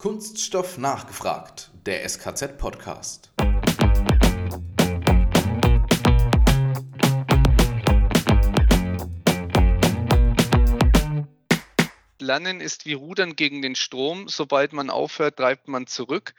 Kunststoff nachgefragt, der SKZ-Podcast. Lernen ist wie Rudern gegen den Strom. Sobald man aufhört, treibt man zurück.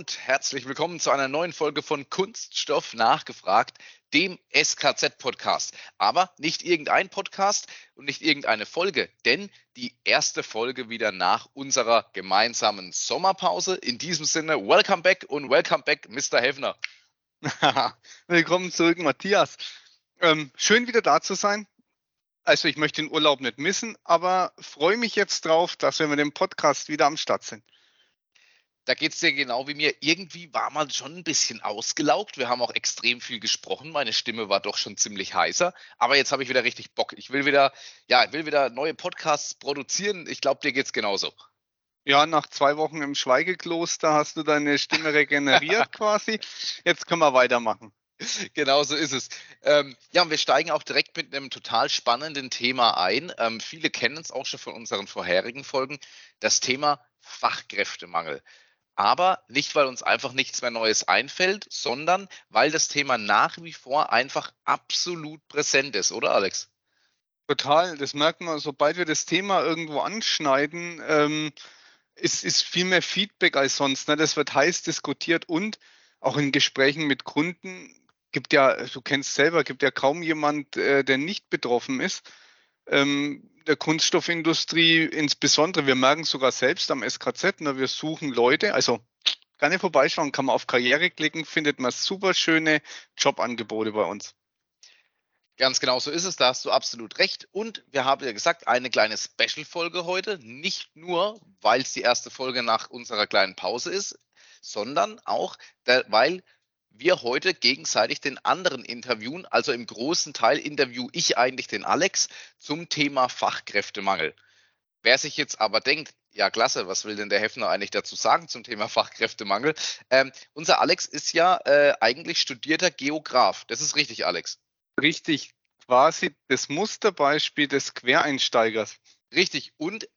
Und herzlich willkommen zu einer neuen Folge von Kunststoff nachgefragt, dem SKZ-Podcast. Aber nicht irgendein Podcast und nicht irgendeine Folge, denn die erste Folge wieder nach unserer gemeinsamen Sommerpause. In diesem Sinne, welcome back und welcome back, Mr. Heffner. Willkommen zurück, Matthias. Ähm, schön wieder da zu sein. Also ich möchte den Urlaub nicht missen, aber freue mich jetzt drauf, dass wir mit dem Podcast wieder am Start sind da geht es dir genau wie mir. Irgendwie war man schon ein bisschen ausgelaugt. Wir haben auch extrem viel gesprochen. Meine Stimme war doch schon ziemlich heißer. Aber jetzt habe ich wieder richtig Bock. Ich will wieder, ja, ich will wieder neue Podcasts produzieren. Ich glaube, dir geht es genauso. Ja, nach zwei Wochen im Schweigekloster hast du deine Stimme regeneriert quasi. Jetzt können wir weitermachen. Genau so ist es. Ähm, ja, und wir steigen auch direkt mit einem total spannenden Thema ein. Ähm, viele kennen es auch schon von unseren vorherigen Folgen. Das Thema Fachkräftemangel aber nicht, weil uns einfach nichts mehr Neues einfällt, sondern weil das Thema nach wie vor einfach absolut präsent ist, oder Alex? Total, das merkt man, sobald wir das Thema irgendwo anschneiden, ähm, ist, ist viel mehr Feedback als sonst. Ne? Das wird heiß diskutiert und auch in Gesprächen mit Kunden gibt ja, du kennst selber, gibt ja kaum jemand, äh, der nicht betroffen ist. Ähm, der Kunststoffindustrie insbesondere, wir merken sogar selbst am SKZ, ne, wir suchen Leute, also gerne vorbeischauen, kann man auf Karriere klicken, findet man super schöne Jobangebote bei uns. Ganz genau so ist es, da hast du absolut recht. Und wir haben ja gesagt, eine kleine Special-Folge heute, nicht nur, weil es die erste Folge nach unserer kleinen Pause ist, sondern auch, weil wir heute gegenseitig den anderen interviewen. Also im großen Teil interview ich eigentlich den Alex zum Thema Fachkräftemangel. Wer sich jetzt aber denkt, ja klasse, was will denn der Hefner eigentlich dazu sagen zum Thema Fachkräftemangel? Ähm, unser Alex ist ja äh, eigentlich studierter Geograf. Das ist richtig, Alex. Richtig, quasi das Musterbeispiel des Quereinsteigers. Richtig, und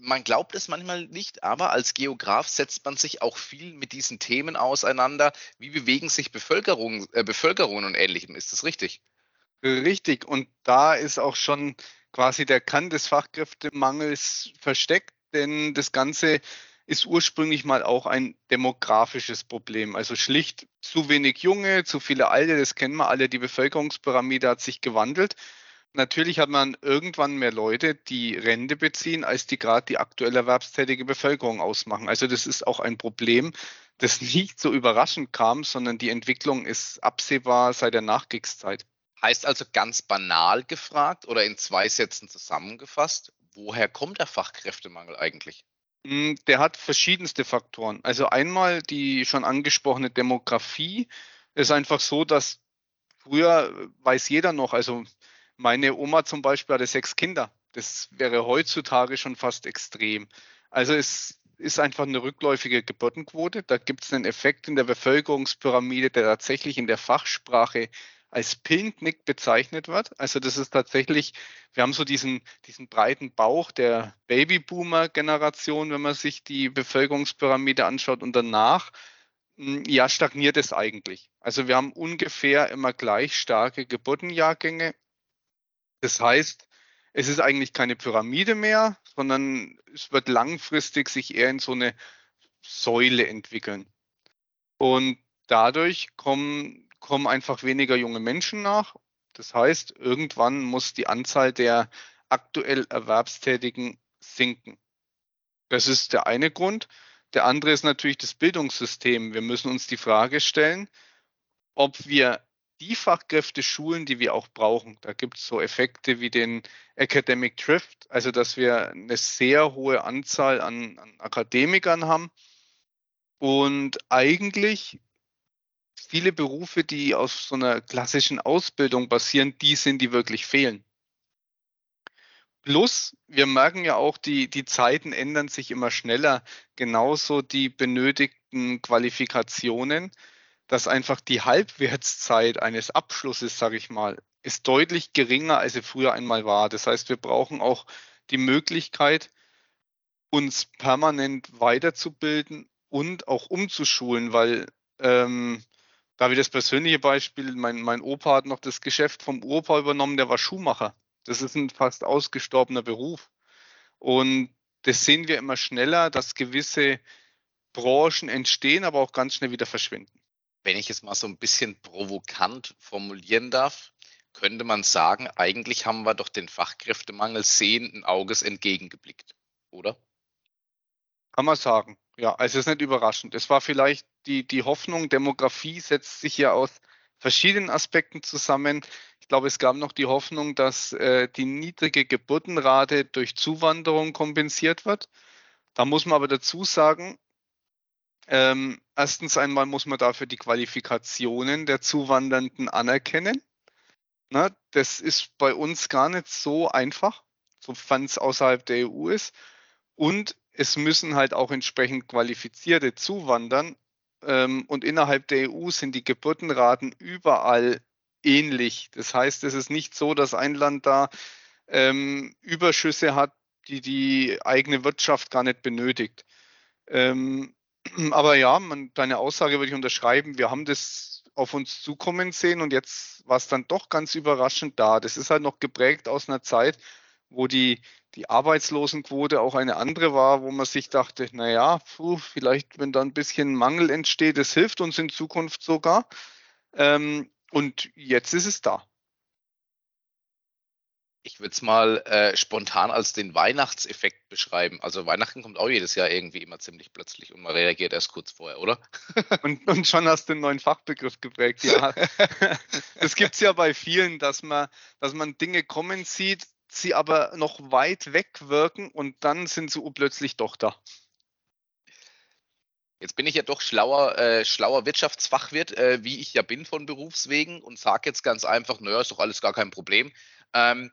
man glaubt es manchmal nicht, aber als Geograf setzt man sich auch viel mit diesen Themen auseinander. Wie bewegen sich Bevölkerung, äh, Bevölkerungen und Ähnlichem? Ist das richtig? Richtig. Und da ist auch schon quasi der Kern des Fachkräftemangels versteckt, denn das Ganze ist ursprünglich mal auch ein demografisches Problem. Also schlicht zu wenig Junge, zu viele Alte, das kennen wir alle. Die Bevölkerungspyramide hat sich gewandelt. Natürlich hat man irgendwann mehr Leute, die Rente beziehen, als die gerade die aktuell erwerbstätige Bevölkerung ausmachen. Also das ist auch ein Problem, das nicht so überraschend kam, sondern die Entwicklung ist absehbar seit der Nachkriegszeit. Heißt also ganz banal gefragt oder in zwei Sätzen zusammengefasst, woher kommt der Fachkräftemangel eigentlich? Hm, der hat verschiedenste Faktoren. Also einmal die schon angesprochene Demografie. Es ist einfach so, dass früher weiß jeder noch, also meine Oma zum Beispiel hatte sechs Kinder. Das wäre heutzutage schon fast extrem. Also es ist einfach eine rückläufige Geburtenquote. Da gibt es einen Effekt in der Bevölkerungspyramide, der tatsächlich in der Fachsprache als Pillknick bezeichnet wird. Also das ist tatsächlich, wir haben so diesen, diesen breiten Bauch der Babyboomer-Generation, wenn man sich die Bevölkerungspyramide anschaut und danach, hm, ja, stagniert es eigentlich. Also wir haben ungefähr immer gleich starke Geburtenjahrgänge das heißt, es ist eigentlich keine Pyramide mehr, sondern es wird langfristig sich eher in so eine Säule entwickeln. Und dadurch kommen, kommen einfach weniger junge Menschen nach. Das heißt, irgendwann muss die Anzahl der aktuell Erwerbstätigen sinken. Das ist der eine Grund. Der andere ist natürlich das Bildungssystem. Wir müssen uns die Frage stellen, ob wir die Fachkräfte schulen, die wir auch brauchen. Da gibt es so Effekte wie den Academic Drift, also dass wir eine sehr hohe Anzahl an, an Akademikern haben und eigentlich viele Berufe, die aus so einer klassischen Ausbildung basieren, die sind, die wirklich fehlen. Plus, wir merken ja auch, die, die Zeiten ändern sich immer schneller. Genauso die benötigten Qualifikationen. Dass einfach die Halbwertszeit eines Abschlusses, sage ich mal, ist deutlich geringer, als sie früher einmal war. Das heißt, wir brauchen auch die Möglichkeit, uns permanent weiterzubilden und auch umzuschulen, weil ähm, da wie das persönliche Beispiel, mein, mein Opa hat noch das Geschäft vom Opa übernommen, der war Schuhmacher. Das ist ein fast ausgestorbener Beruf. Und das sehen wir immer schneller, dass gewisse Branchen entstehen, aber auch ganz schnell wieder verschwinden. Wenn ich es mal so ein bisschen provokant formulieren darf, könnte man sagen, eigentlich haben wir doch den Fachkräftemangel sehenden Auges entgegengeblickt, oder? Kann man sagen. Ja, also es ist nicht überraschend. Es war vielleicht die, die Hoffnung, Demografie setzt sich ja aus verschiedenen Aspekten zusammen. Ich glaube, es gab noch die Hoffnung, dass äh, die niedrige Geburtenrate durch Zuwanderung kompensiert wird. Da muss man aber dazu sagen, ähm, erstens einmal muss man dafür die Qualifikationen der Zuwandernden anerkennen. Na, das ist bei uns gar nicht so einfach, sofern es außerhalb der EU ist. Und es müssen halt auch entsprechend Qualifizierte zuwandern. Ähm, und innerhalb der EU sind die Geburtenraten überall ähnlich. Das heißt, es ist nicht so, dass ein Land da ähm, Überschüsse hat, die die eigene Wirtschaft gar nicht benötigt. Ähm, aber ja, man, deine Aussage würde ich unterschreiben. Wir haben das auf uns zukommen sehen und jetzt war es dann doch ganz überraschend da. Das ist halt noch geprägt aus einer Zeit, wo die, die Arbeitslosenquote auch eine andere war, wo man sich dachte, naja, puh, vielleicht, wenn da ein bisschen Mangel entsteht, das hilft uns in Zukunft sogar. Ähm, und jetzt ist es da ich würde es mal äh, spontan als den Weihnachtseffekt beschreiben. Also Weihnachten kommt auch jedes Jahr irgendwie immer ziemlich plötzlich und man reagiert erst kurz vorher, oder? und, und schon hast du einen neuen Fachbegriff geprägt, ja. Es gibt ja bei vielen, dass man, dass man Dinge kommen sieht, sie aber noch weit weg wirken und dann sind sie plötzlich doch da. Jetzt bin ich ja doch schlauer, äh, schlauer Wirtschaftsfachwirt, äh, wie ich ja bin von Berufswegen und sage jetzt ganz einfach, naja, ist doch alles gar kein Problem. Ähm,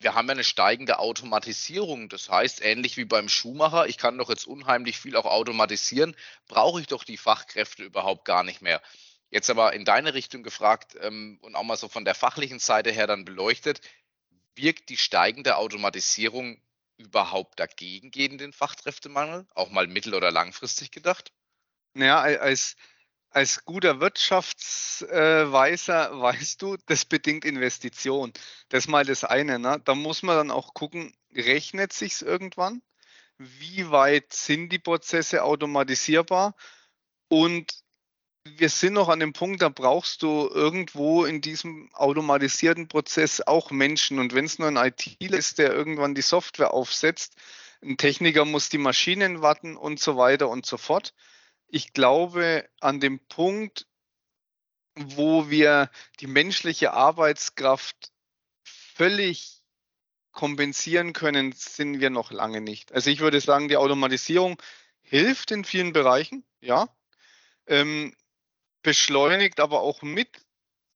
wir haben ja eine steigende Automatisierung. Das heißt, ähnlich wie beim Schuhmacher, ich kann doch jetzt unheimlich viel auch automatisieren, brauche ich doch die Fachkräfte überhaupt gar nicht mehr. Jetzt aber in deine Richtung gefragt ähm, und auch mal so von der fachlichen Seite her dann beleuchtet, wirkt die steigende Automatisierung überhaupt dagegen gegen den Fachkräftemangel, auch mal mittel- oder langfristig gedacht? Naja, als, als guter Wirtschaftsweiser weißt du, das bedingt Investition. Das ist mal das eine. Ne? Da muss man dann auch gucken, rechnet sich irgendwann? Wie weit sind die Prozesse automatisierbar? Und wir sind noch an dem Punkt, da brauchst du irgendwo in diesem automatisierten Prozess auch Menschen. Und wenn es nur ein ITler ist, der irgendwann die Software aufsetzt, ein Techniker muss die Maschinen warten und so weiter und so fort ich glaube, an dem Punkt, wo wir die menschliche Arbeitskraft völlig kompensieren können, sind wir noch lange nicht. Also ich würde sagen, die Automatisierung hilft in vielen Bereichen, ja, ähm, beschleunigt aber auch mit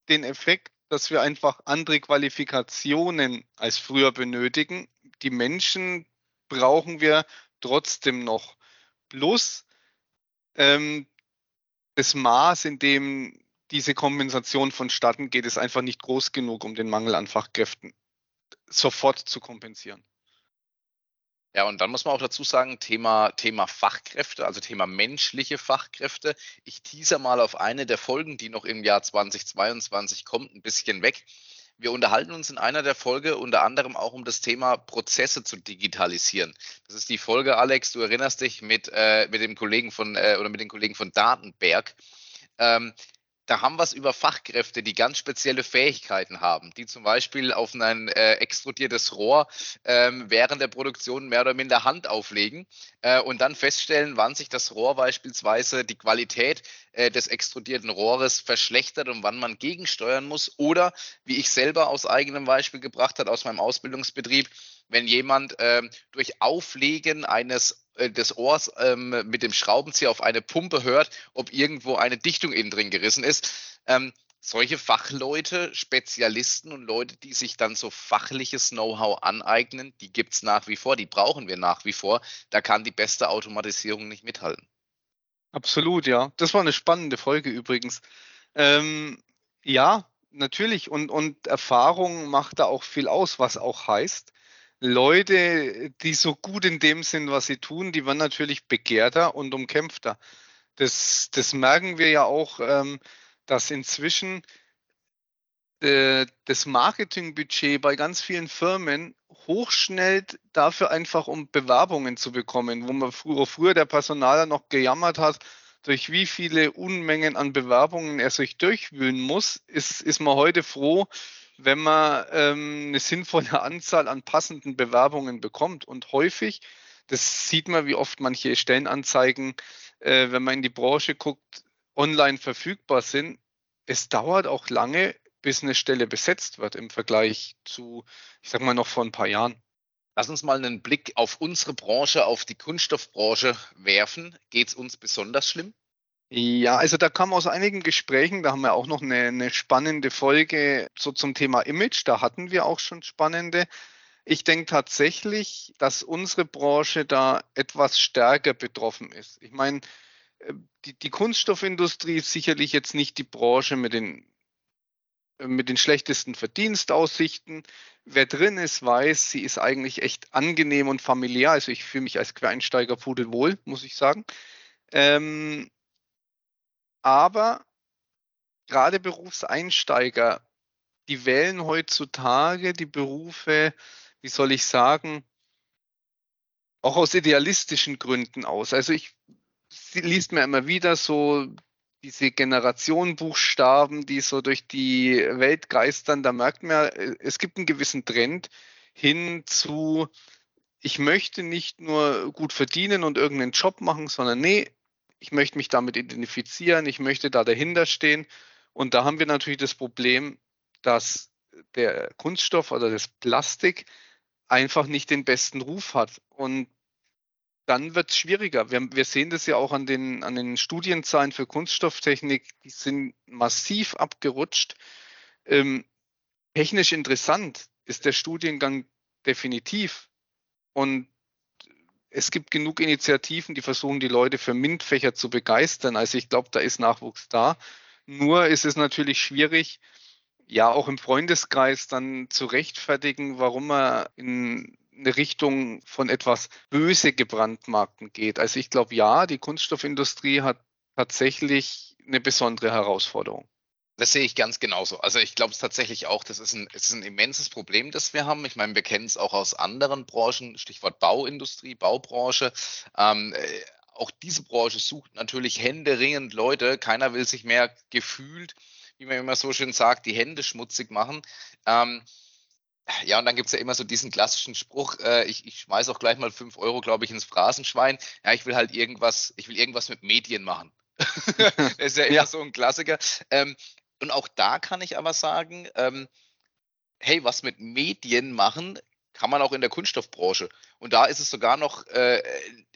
den Effekt, dass wir einfach andere Qualifikationen als früher benötigen. Die Menschen brauchen wir trotzdem noch. Plus ähm, das Maß, in dem diese Kompensation vonstatten geht, ist einfach nicht groß genug, um den Mangel an Fachkräften sofort zu kompensieren. Ja, und dann muss man auch dazu sagen, Thema, Thema Fachkräfte, also Thema menschliche Fachkräfte. Ich teaser mal auf eine der Folgen, die noch im Jahr 2022 kommt, ein bisschen weg. Wir unterhalten uns in einer der Folge unter anderem auch um das Thema Prozesse zu digitalisieren. Das ist die Folge, Alex, du erinnerst dich mit, äh, mit dem Kollegen von äh, oder mit den Kollegen von Datenberg. Ähm, da haben wir es über Fachkräfte, die ganz spezielle Fähigkeiten haben, die zum Beispiel auf ein äh, extrudiertes Rohr ähm, während der Produktion mehr oder minder Hand auflegen äh, und dann feststellen, wann sich das Rohr beispielsweise die Qualität äh, des extrudierten Rohres verschlechtert und wann man gegensteuern muss. Oder wie ich selber aus eigenem Beispiel gebracht hat, aus meinem Ausbildungsbetrieb, wenn jemand ähm, durch Auflegen eines äh, des Ohrs ähm, mit dem Schraubenzieher auf eine Pumpe hört, ob irgendwo eine Dichtung innen drin gerissen ist. Ähm, solche Fachleute, Spezialisten und Leute, die sich dann so fachliches Know-how aneignen, die gibt es nach wie vor, die brauchen wir nach wie vor. Da kann die beste Automatisierung nicht mithalten. Absolut, ja. Das war eine spannende Folge übrigens. Ähm, ja, natürlich. Und, und Erfahrung macht da auch viel aus, was auch heißt, Leute, die so gut in dem sind, was sie tun, die werden natürlich begehrter und umkämpfter. Das, das merken wir ja auch, ähm, dass inzwischen äh, das Marketingbudget bei ganz vielen Firmen hochschnellt dafür einfach, um Bewerbungen zu bekommen, wo man früher, früher der Personaler noch gejammert hat, durch wie viele Unmengen an Bewerbungen er sich durchwühlen muss, ist, ist man heute froh, wenn man ähm, eine sinnvolle Anzahl an passenden Bewerbungen bekommt. Und häufig, das sieht man, wie oft manche Stellenanzeigen, äh, wenn man in die Branche guckt, online verfügbar sind. Es dauert auch lange, bis eine Stelle besetzt wird im Vergleich zu, ich sag mal, noch vor ein paar Jahren. Lass uns mal einen Blick auf unsere Branche, auf die Kunststoffbranche werfen. Geht es uns besonders schlimm? Ja, also da kam aus einigen Gesprächen, da haben wir auch noch eine, eine, spannende Folge so zum Thema Image, da hatten wir auch schon spannende. Ich denke tatsächlich, dass unsere Branche da etwas stärker betroffen ist. Ich meine, äh, die, die Kunststoffindustrie ist sicherlich jetzt nicht die Branche mit den mit den schlechtesten Verdienstaussichten. Wer drin ist, weiß, sie ist eigentlich echt angenehm und familiär. Also ich fühle mich als Quereinsteiger pudelwohl, muss ich sagen. Ähm, aber gerade Berufseinsteiger, die wählen heutzutage die Berufe, wie soll ich sagen, auch aus idealistischen Gründen aus. Also ich liest mir immer wieder so diese Generationenbuchstaben, die so durch die Welt geistern, da merkt man, es gibt einen gewissen Trend hin zu, ich möchte nicht nur gut verdienen und irgendeinen Job machen, sondern nee, ich möchte mich damit identifizieren, ich möchte da dahinter stehen. Und da haben wir natürlich das Problem, dass der Kunststoff oder das Plastik einfach nicht den besten Ruf hat. Und dann wird es schwieriger. Wir, wir, sehen das ja auch an den, an den Studienzahlen für Kunststofftechnik, die sind massiv abgerutscht. Ähm, technisch interessant ist der Studiengang definitiv. Und es gibt genug Initiativen, die versuchen, die Leute für MINT-Fächer zu begeistern. Also ich glaube, da ist Nachwuchs da. Nur ist es natürlich schwierig, ja auch im Freundeskreis dann zu rechtfertigen, warum man in eine Richtung von etwas böse gebrandmarkten geht. Also ich glaube, ja, die Kunststoffindustrie hat tatsächlich eine besondere Herausforderung. Das sehe ich ganz genauso. Also ich glaube es tatsächlich auch, das ist ein, ist ein immenses Problem, das wir haben. Ich meine, wir kennen es auch aus anderen Branchen, Stichwort Bauindustrie, Baubranche. Ähm, äh, auch diese Branche sucht natürlich händeringend Leute. Keiner will sich mehr gefühlt, wie man immer so schön sagt, die Hände schmutzig machen. Ähm, ja, und dann gibt's ja immer so diesen klassischen Spruch, äh, ich, ich schmeiß auch gleich mal fünf Euro, glaube ich, ins Phrasenschwein. Ja, ich will halt irgendwas, ich will irgendwas mit Medien machen. das ist ja immer ja. so ein Klassiker. Ähm, und auch da kann ich aber sagen, ähm, hey, was mit Medien machen, kann man auch in der Kunststoffbranche. Und da ist es sogar noch äh,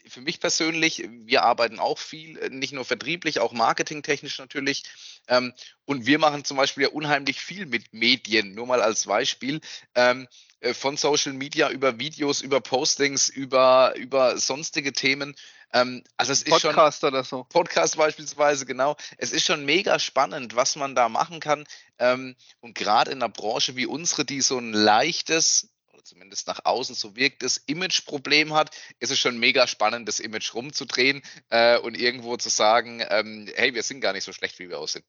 für mich persönlich, wir arbeiten auch viel, äh, nicht nur vertrieblich, auch marketingtechnisch natürlich. Ähm, und wir machen zum Beispiel ja unheimlich viel mit Medien, nur mal als Beispiel. Ähm, äh, von Social Media über Videos, über Postings, über, über sonstige Themen. Ähm, also es Podcast ist Podcast oder so. Podcast beispielsweise, genau. Es ist schon mega spannend, was man da machen kann. Ähm, und gerade in einer Branche wie unsere, die so ein leichtes, zumindest nach außen so wirkt es, Image-Problem hat, ist es schon mega spannend, das Image rumzudrehen äh, und irgendwo zu sagen, ähm, hey, wir sind gar nicht so schlecht, wie wir aussehen.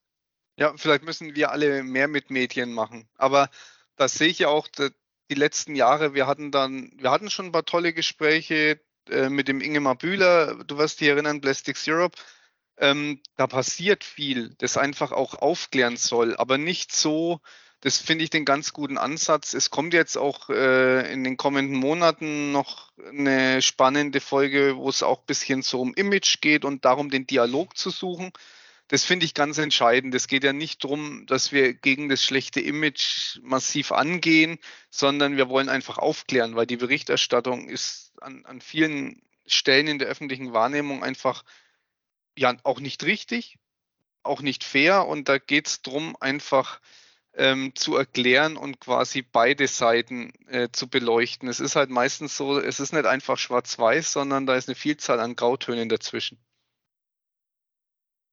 Ja, vielleicht müssen wir alle mehr mit Medien machen. Aber das sehe ich ja auch die letzten Jahre. Wir hatten dann, wir hatten schon ein paar tolle Gespräche äh, mit dem Ingemar Bühler. Du wirst dich erinnern, Plastics Europe. Ähm, da passiert viel, das einfach auch aufklären soll, aber nicht so, das finde ich den ganz guten Ansatz. Es kommt jetzt auch äh, in den kommenden Monaten noch eine spannende Folge, wo es auch ein bisschen so um Image geht und darum, den Dialog zu suchen. Das finde ich ganz entscheidend. Es geht ja nicht darum, dass wir gegen das schlechte Image massiv angehen, sondern wir wollen einfach aufklären, weil die Berichterstattung ist an, an vielen Stellen in der öffentlichen Wahrnehmung einfach ja auch nicht richtig, auch nicht fair. Und da geht es darum, einfach ähm, zu erklären und quasi beide Seiten äh, zu beleuchten. Es ist halt meistens so, es ist nicht einfach schwarz-weiß, sondern da ist eine Vielzahl an Grautönen dazwischen.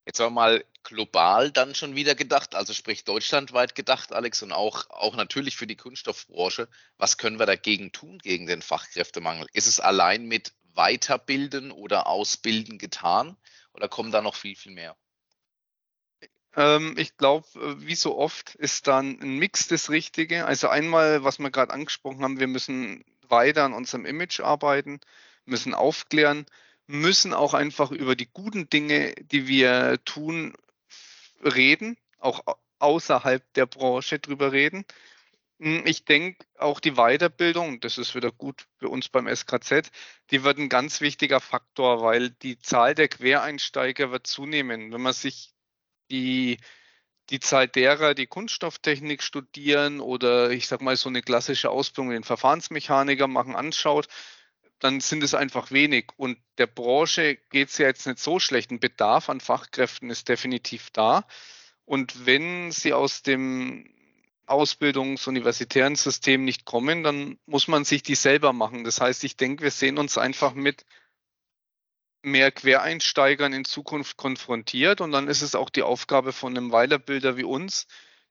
Jetzt haben wir mal global dann schon wieder gedacht, also sprich deutschlandweit gedacht, Alex, und auch, auch natürlich für die Kunststoffbranche. Was können wir dagegen tun, gegen den Fachkräftemangel? Ist es allein mit Weiterbilden oder Ausbilden getan oder kommen da noch viel, viel mehr? Ähm, ich glaube, äh, wie so oft ist dann ein Mix das Richtige. Also einmal, was wir gerade angesprochen haben, wir müssen weiter an unserem Image arbeiten, müssen aufklären, müssen auch einfach über die guten Dinge, die wir tun, reden, auch außerhalb der Branche drüber reden. Hm, ich denke, auch die Weiterbildung, das ist wieder gut für uns beim SKZ, die wird ein ganz wichtiger Faktor, weil die Zahl der Quereinsteiger wird zunehmen. Wenn man sich die, die Zahl derer, die Kunststofftechnik studieren oder ich sag mal so eine klassische Ausbildung, den Verfahrensmechaniker machen, anschaut, dann sind es einfach wenig. Und der Branche geht es ja jetzt nicht so schlecht. Ein Bedarf an Fachkräften ist definitiv da. Und wenn sie aus dem Ausbildungs-universitären System nicht kommen, dann muss man sich die selber machen. Das heißt, ich denke, wir sehen uns einfach mit mehr Quereinsteigern in Zukunft konfrontiert und dann ist es auch die Aufgabe von einem Weiterbilder wie uns,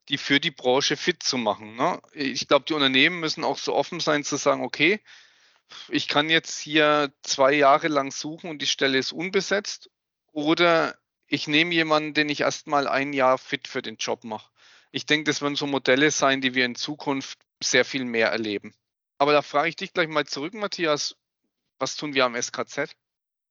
die für die Branche fit zu machen. Ne? Ich glaube, die Unternehmen müssen auch so offen sein zu sagen, okay, ich kann jetzt hier zwei Jahre lang suchen und die Stelle ist unbesetzt oder ich nehme jemanden, den ich erstmal ein Jahr fit für den Job mache. Ich denke, das werden so Modelle sein, die wir in Zukunft sehr viel mehr erleben. Aber da frage ich dich gleich mal zurück, Matthias, was tun wir am SKZ?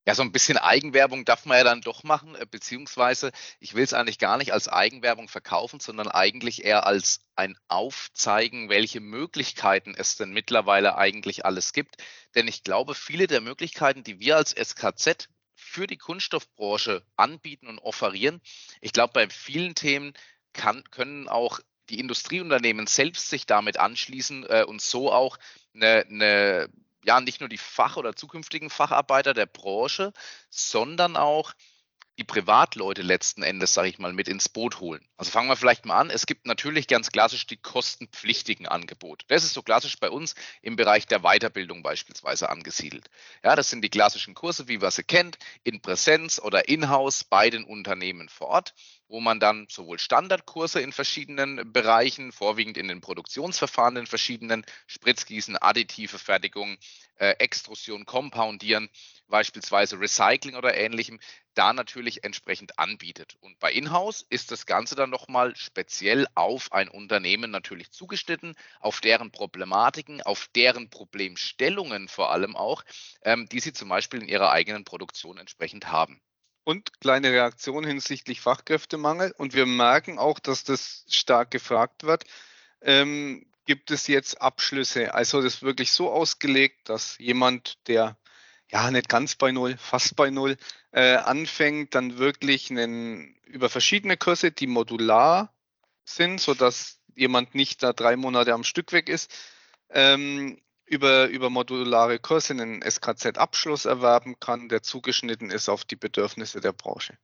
Ja, so ein bisschen Eigenwerbung darf man ja dann doch machen, äh, beziehungsweise ich will es eigentlich gar nicht als Eigenwerbung verkaufen, sondern eigentlich eher als ein Aufzeigen, welche Möglichkeiten es denn mittlerweile eigentlich alles gibt. Denn ich glaube, viele der Möglichkeiten, die wir als SKZ für die Kunststoffbranche anbieten und offerieren, ich glaube, bei vielen Themen kann, können auch die Industrieunternehmen selbst sich damit anschließen äh, und so auch eine, eine ja nicht nur die Fach- oder zukünftigen Facharbeiter der Branche, sondern auch die Privatleute letzten Endes, sage ich mal, mit ins Boot holen. Also fangen wir vielleicht mal an. Es gibt natürlich ganz klassisch die kostenpflichtigen Angebote. Das ist so klassisch bei uns im Bereich der Weiterbildung beispielsweise angesiedelt. Ja, das sind die klassischen Kurse, wie man sie kennt, in Präsenz oder in-house bei den Unternehmen vor Ort wo man dann sowohl Standardkurse in verschiedenen Bereichen, vorwiegend in den Produktionsverfahren in verschiedenen Spritzgießen, additive Fertigung, äh, Extrusion, Compoundieren, beispielsweise Recycling oder ähnlichem, da natürlich entsprechend anbietet. Und bei Inhouse ist das Ganze dann nochmal speziell auf ein Unternehmen natürlich zugeschnitten, auf deren Problematiken, auf deren Problemstellungen vor allem auch, ähm, die sie zum Beispiel in ihrer eigenen Produktion entsprechend haben und kleine Reaktion hinsichtlich Fachkräftemangel. Und wir merken auch, dass das stark gefragt wird. Ähm, gibt es jetzt Abschlüsse? Also das ist wirklich so ausgelegt, dass jemand, der ja nicht ganz bei Null, fast bei Null äh, anfängt, dann wirklich einen, über verschiedene Kurse, die modular sind, sodass jemand nicht da drei Monate am Stück weg ist, ähm, über, über modulare Kurse einen SKZ-Abschluss erwerben kann, der zugeschnitten ist auf die Bedürfnisse der Branche.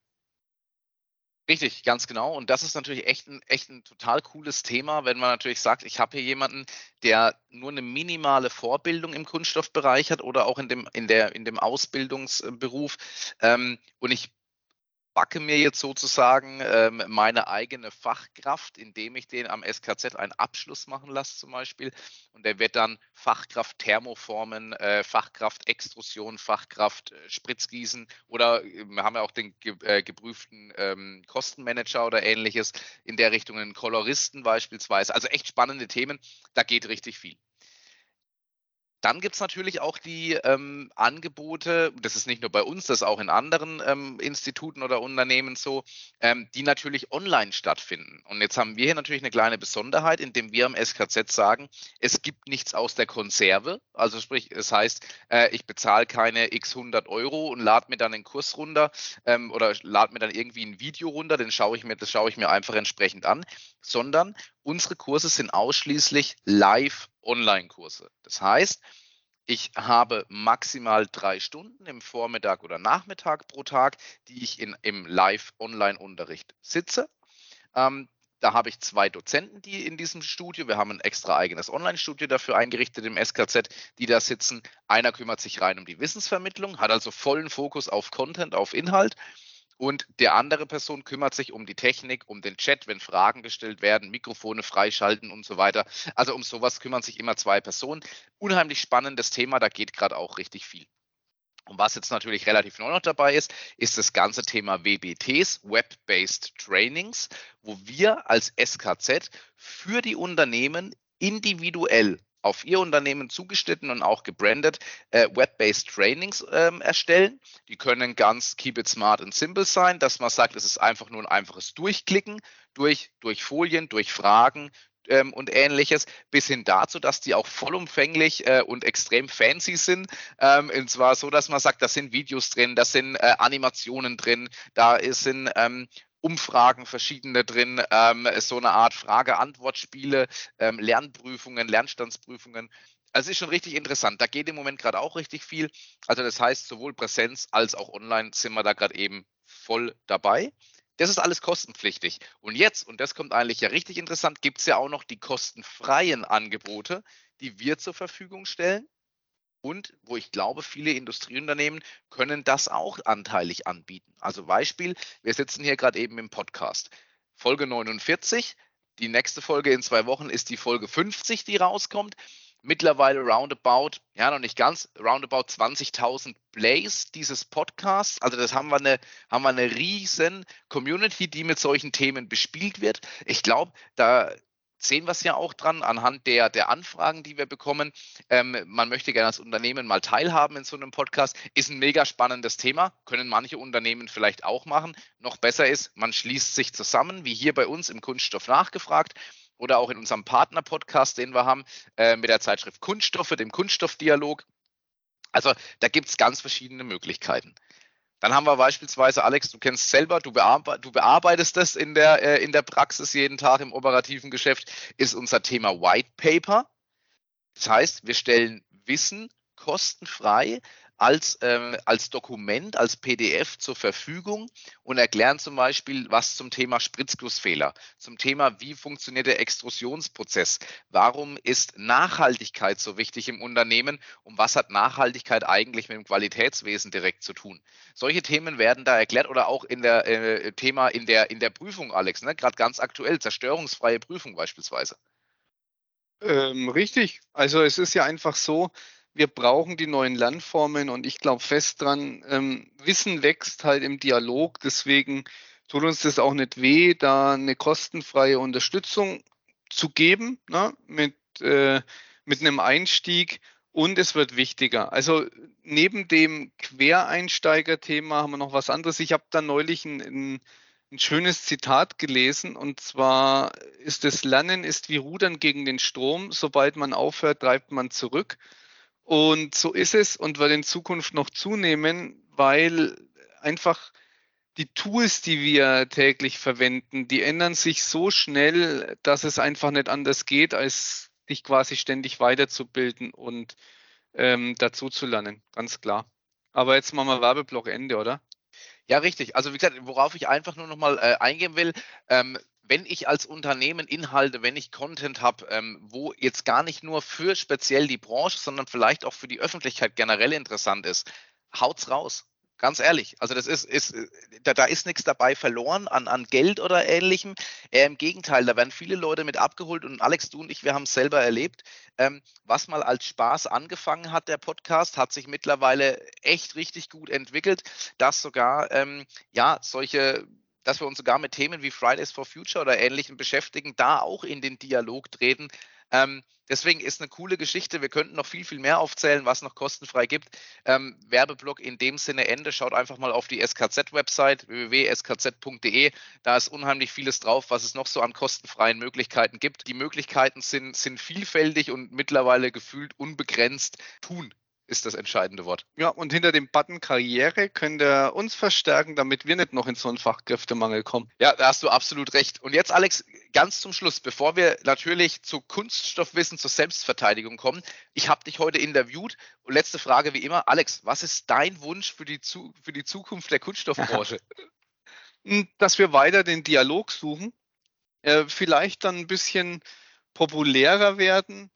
Richtig, ganz genau. Und das ist natürlich echt ein, echt ein total cooles Thema, wenn man natürlich sagt, ich habe hier jemanden, der nur eine minimale Vorbildung im Kunststoffbereich hat oder auch in dem, in der, in dem Ausbildungsberuf. Ähm, und ich backe mir jetzt sozusagen ähm, meine eigene Fachkraft, indem ich den am SKZ einen Abschluss machen lasse zum Beispiel. Und der wird dann Fachkraft Thermoformen, äh, Fachkraft Extrusion, Fachkraft äh, Spritzgießen oder äh, wir haben ja auch den ge äh, geprüften ähm, Kostenmanager oder ähnliches in der Richtung, einen Koloristen beispielsweise. Also echt spannende Themen, da geht richtig viel. Dann gibt es natürlich auch die ähm, Angebote, das ist nicht nur bei uns, das ist auch in anderen ähm, Instituten oder Unternehmen so, ähm, die natürlich online stattfinden. Und jetzt haben wir hier natürlich eine kleine Besonderheit, indem wir am SKZ sagen, es gibt nichts aus der Konserve. Also sprich, es heißt, äh, ich bezahle keine x 100 Euro und lade mir dann einen Kurs runter ähm, oder lade mir dann irgendwie ein Video runter, den schaue ich mir, das schaue ich mir einfach entsprechend an, sondern unsere Kurse sind ausschließlich live Online-Kurse. Das heißt, ich habe maximal drei Stunden im Vormittag oder Nachmittag pro Tag, die ich in, im Live-Online-Unterricht sitze. Ähm, da habe ich zwei Dozenten, die in diesem Studio, wir haben ein extra eigenes Online-Studio dafür eingerichtet im SKZ, die da sitzen. Einer kümmert sich rein um die Wissensvermittlung, hat also vollen Fokus auf Content, auf Inhalt und der andere Person kümmert sich um die Technik, um den Chat, wenn Fragen gestellt werden, Mikrofone freischalten und so weiter. Also um sowas kümmern sich immer zwei Personen. Unheimlich spannendes Thema, da geht gerade auch richtig viel. Und was jetzt natürlich relativ neu noch dabei ist, ist das ganze Thema WBTs, Web-Based Trainings, wo wir als SKZ für die Unternehmen individuell auf Ihr Unternehmen zugeschnitten und auch gebrandet äh, Web-based Trainings ähm, erstellen. Die können ganz keep it smart and simple sein, dass man sagt, es ist einfach nur ein einfaches Durchklicken durch, durch Folien, durch Fragen, ähm, und ähnliches, bis hin dazu, dass die auch vollumfänglich äh, und extrem fancy sind. Ähm, und zwar so, dass man sagt, da sind Videos drin, da sind äh, Animationen drin, da sind ähm, Umfragen verschiedene drin, ähm, so eine Art Frage-Antwort-Spiele, ähm, Lernprüfungen, Lernstandsprüfungen. Also ist schon richtig interessant. Da geht im Moment gerade auch richtig viel. Also das heißt, sowohl Präsenz als auch online sind wir da gerade eben voll dabei. Das ist alles kostenpflichtig. Und jetzt, und das kommt eigentlich ja richtig interessant, gibt es ja auch noch die kostenfreien Angebote, die wir zur Verfügung stellen. Und wo ich glaube, viele Industrieunternehmen können das auch anteilig anbieten. Also Beispiel, wir sitzen hier gerade eben im Podcast. Folge 49. Die nächste Folge in zwei Wochen ist die Folge 50, die rauskommt mittlerweile roundabout, ja noch nicht ganz, roundabout 20.000 Plays dieses Podcasts. Also das haben wir eine, haben wir eine riesen Community, die mit solchen Themen bespielt wird. Ich glaube, da sehen wir es ja auch dran anhand der, der Anfragen, die wir bekommen. Ähm, man möchte gerne als Unternehmen mal teilhaben in so einem Podcast. Ist ein mega spannendes Thema, können manche Unternehmen vielleicht auch machen. Noch besser ist, man schließt sich zusammen, wie hier bei uns im Kunststoff nachgefragt oder auch in unserem Partner-Podcast, den wir haben, äh, mit der Zeitschrift Kunststoffe, dem Kunststoffdialog. Also da gibt es ganz verschiedene Möglichkeiten. Dann haben wir beispielsweise, Alex, du kennst selber, du, bearbe du bearbeitest das in der, äh, in der Praxis jeden Tag im operativen Geschäft, ist unser Thema White Paper. Das heißt, wir stellen Wissen kostenfrei als, äh, als Dokument, als PDF zur Verfügung und erklären zum Beispiel was zum Thema Spritzgussfehler, zum Thema, wie funktioniert der Extrusionsprozess, warum ist Nachhaltigkeit so wichtig im Unternehmen und was hat Nachhaltigkeit eigentlich mit dem Qualitätswesen direkt zu tun. Solche Themen werden da erklärt oder auch in der äh, Thema in der, in der Prüfung, Alex, ne? gerade ganz aktuell, zerstörungsfreie Prüfung beispielsweise. Ähm, richtig. Also es ist ja einfach so, wir brauchen die neuen Lernformen und ich glaube fest dran, ähm, Wissen wächst halt im Dialog, deswegen tut uns das auch nicht weh, da eine kostenfreie Unterstützung zu geben, ne, mit, äh, mit einem Einstieg und es wird wichtiger. Also neben dem Quereinsteiger-Thema haben wir noch was anderes. Ich habe da neulich ein, ein, ein schönes Zitat gelesen und zwar ist das Lernen ist wie Rudern gegen den Strom. Sobald man aufhört, treibt man zurück. Und so ist es und wird in Zukunft noch zunehmen, weil einfach die Tools, die wir täglich verwenden, die ändern sich so schnell, dass es einfach nicht anders geht, als dich quasi ständig weiterzubilden und ähm, dazu zu lernen, ganz klar. Aber jetzt machen wir Werbeblock Ende, oder? Ja, richtig. Also wie gesagt, worauf ich einfach nur nochmal äh, eingehen will, ähm, wenn ich als Unternehmen Inhalte, wenn ich Content habe, ähm, wo jetzt gar nicht nur für speziell die Branche, sondern vielleicht auch für die Öffentlichkeit generell interessant ist, haut's raus. Ganz ehrlich, also das ist, ist da, da ist nichts dabei verloren an, an Geld oder ähnlichem. Eher im Gegenteil, da werden viele Leute mit abgeholt und Alex, du und ich, wir haben es selber erlebt. Ähm, was mal als Spaß angefangen hat, der Podcast, hat sich mittlerweile echt richtig gut entwickelt, dass sogar ähm, ja solche dass wir uns sogar mit Themen wie Fridays for Future oder Ähnlichem beschäftigen, da auch in den Dialog treten. Ähm, deswegen ist eine coole Geschichte. Wir könnten noch viel, viel mehr aufzählen, was noch kostenfrei gibt. Ähm, Werbeblock in dem Sinne Ende. Schaut einfach mal auf die SKZ-Website www.skz.de. Da ist unheimlich vieles drauf, was es noch so an kostenfreien Möglichkeiten gibt. Die Möglichkeiten sind, sind vielfältig und mittlerweile gefühlt unbegrenzt. Tun ist das entscheidende Wort. Ja, und hinter dem Button Karriere könnt ihr uns verstärken, damit wir nicht noch in so einen Fachkräftemangel kommen. Ja, da hast du absolut recht. Und jetzt, Alex, ganz zum Schluss, bevor wir natürlich zu Kunststoffwissen, zur Selbstverteidigung kommen. Ich habe dich heute interviewt. Und letzte Frage wie immer. Alex, was ist dein Wunsch für die, zu für die Zukunft der Kunststoffbranche? Dass wir weiter den Dialog suchen, äh, vielleicht dann ein bisschen populärer werden,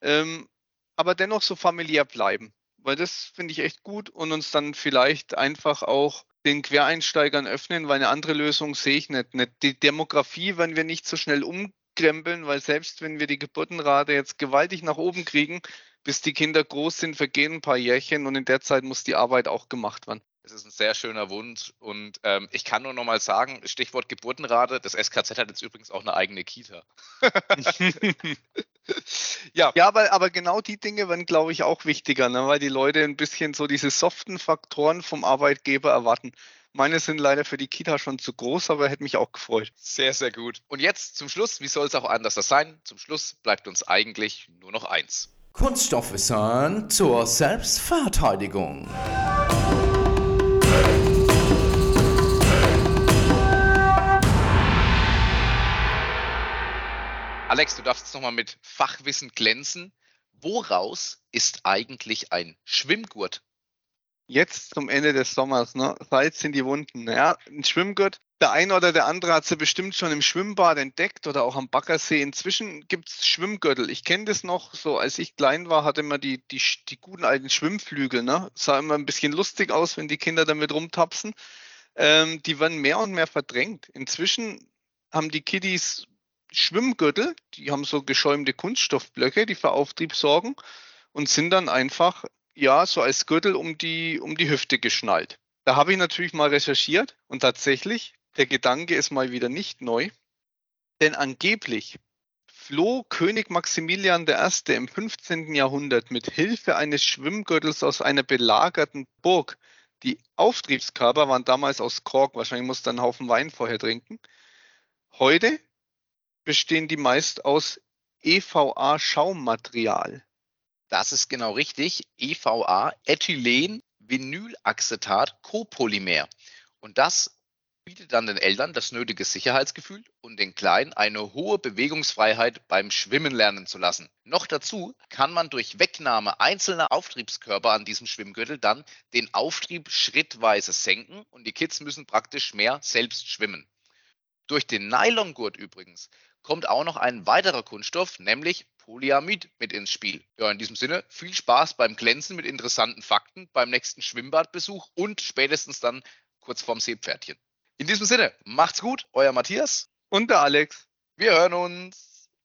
ähm, aber dennoch so familiär bleiben weil das finde ich echt gut und uns dann vielleicht einfach auch den Quereinsteigern öffnen, weil eine andere Lösung sehe ich nicht. Die Demografie werden wir nicht so schnell umkrempeln, weil selbst wenn wir die Geburtenrate jetzt gewaltig nach oben kriegen, bis die Kinder groß sind, vergehen ein paar Jährchen und in der Zeit muss die Arbeit auch gemacht werden. Es ist ein sehr schöner Wunsch und ähm, ich kann nur noch mal sagen, Stichwort Geburtenrate, das SKZ hat jetzt übrigens auch eine eigene Kita. ja. ja, aber, aber genau die Dinge werden, glaube ich, auch wichtiger, ne? weil die Leute ein bisschen so diese soften Faktoren vom Arbeitgeber erwarten. Meine sind leider für die Kita schon zu groß, aber hätte mich auch gefreut. Sehr, sehr gut. Und jetzt zum Schluss, wie soll es auch anders sein? Zum Schluss bleibt uns eigentlich nur noch eins. Kunststoffwissern zur Selbstverteidigung. Alex, du darfst jetzt nochmal mit Fachwissen glänzen. Woraus ist eigentlich ein Schwimmgurt? Jetzt zum Ende des Sommers, ne? Salz sind die Wunden. Ja, ein Schwimmgurt. Der eine oder der andere hat sie bestimmt schon im Schwimmbad entdeckt oder auch am Baggersee. Inzwischen gibt es Schwimmgürtel. Ich kenne das noch, so als ich klein war, hatte man die, die, die guten alten Schwimmflügel. Ne? Sah immer ein bisschen lustig aus, wenn die Kinder damit rumtapsen. Ähm, die werden mehr und mehr verdrängt. Inzwischen haben die Kiddies Schwimmgürtel, die haben so geschäumte Kunststoffblöcke, die für Auftrieb sorgen und sind dann einfach, ja, so als Gürtel um die, um die Hüfte geschnallt. Da habe ich natürlich mal recherchiert und tatsächlich, der Gedanke ist mal wieder nicht neu, denn angeblich floh König Maximilian I. im 15. Jahrhundert mit Hilfe eines Schwimmgürtels aus einer belagerten Burg. Die Auftriebskörper waren damals aus Kork, wahrscheinlich musste er einen Haufen Wein vorher trinken. Heute bestehen die meist aus EVA-Schaummaterial. Das ist genau richtig. EVA, Ethylen Vinylacetat Copolymer. Und das bietet dann den Eltern das nötige Sicherheitsgefühl und den Kleinen eine hohe Bewegungsfreiheit beim Schwimmen lernen zu lassen. Noch dazu kann man durch Wegnahme einzelner Auftriebskörper an diesem Schwimmgürtel dann den Auftrieb schrittweise senken und die Kids müssen praktisch mehr selbst schwimmen. Durch den Nylongurt übrigens kommt auch noch ein weiterer Kunststoff, nämlich Polyamid mit ins Spiel. Ja, in diesem Sinne, viel Spaß beim Glänzen mit interessanten Fakten beim nächsten Schwimmbadbesuch und spätestens dann kurz vorm Seepferdchen. In diesem Sinne, macht's gut, euer Matthias und der Alex. Wir hören uns.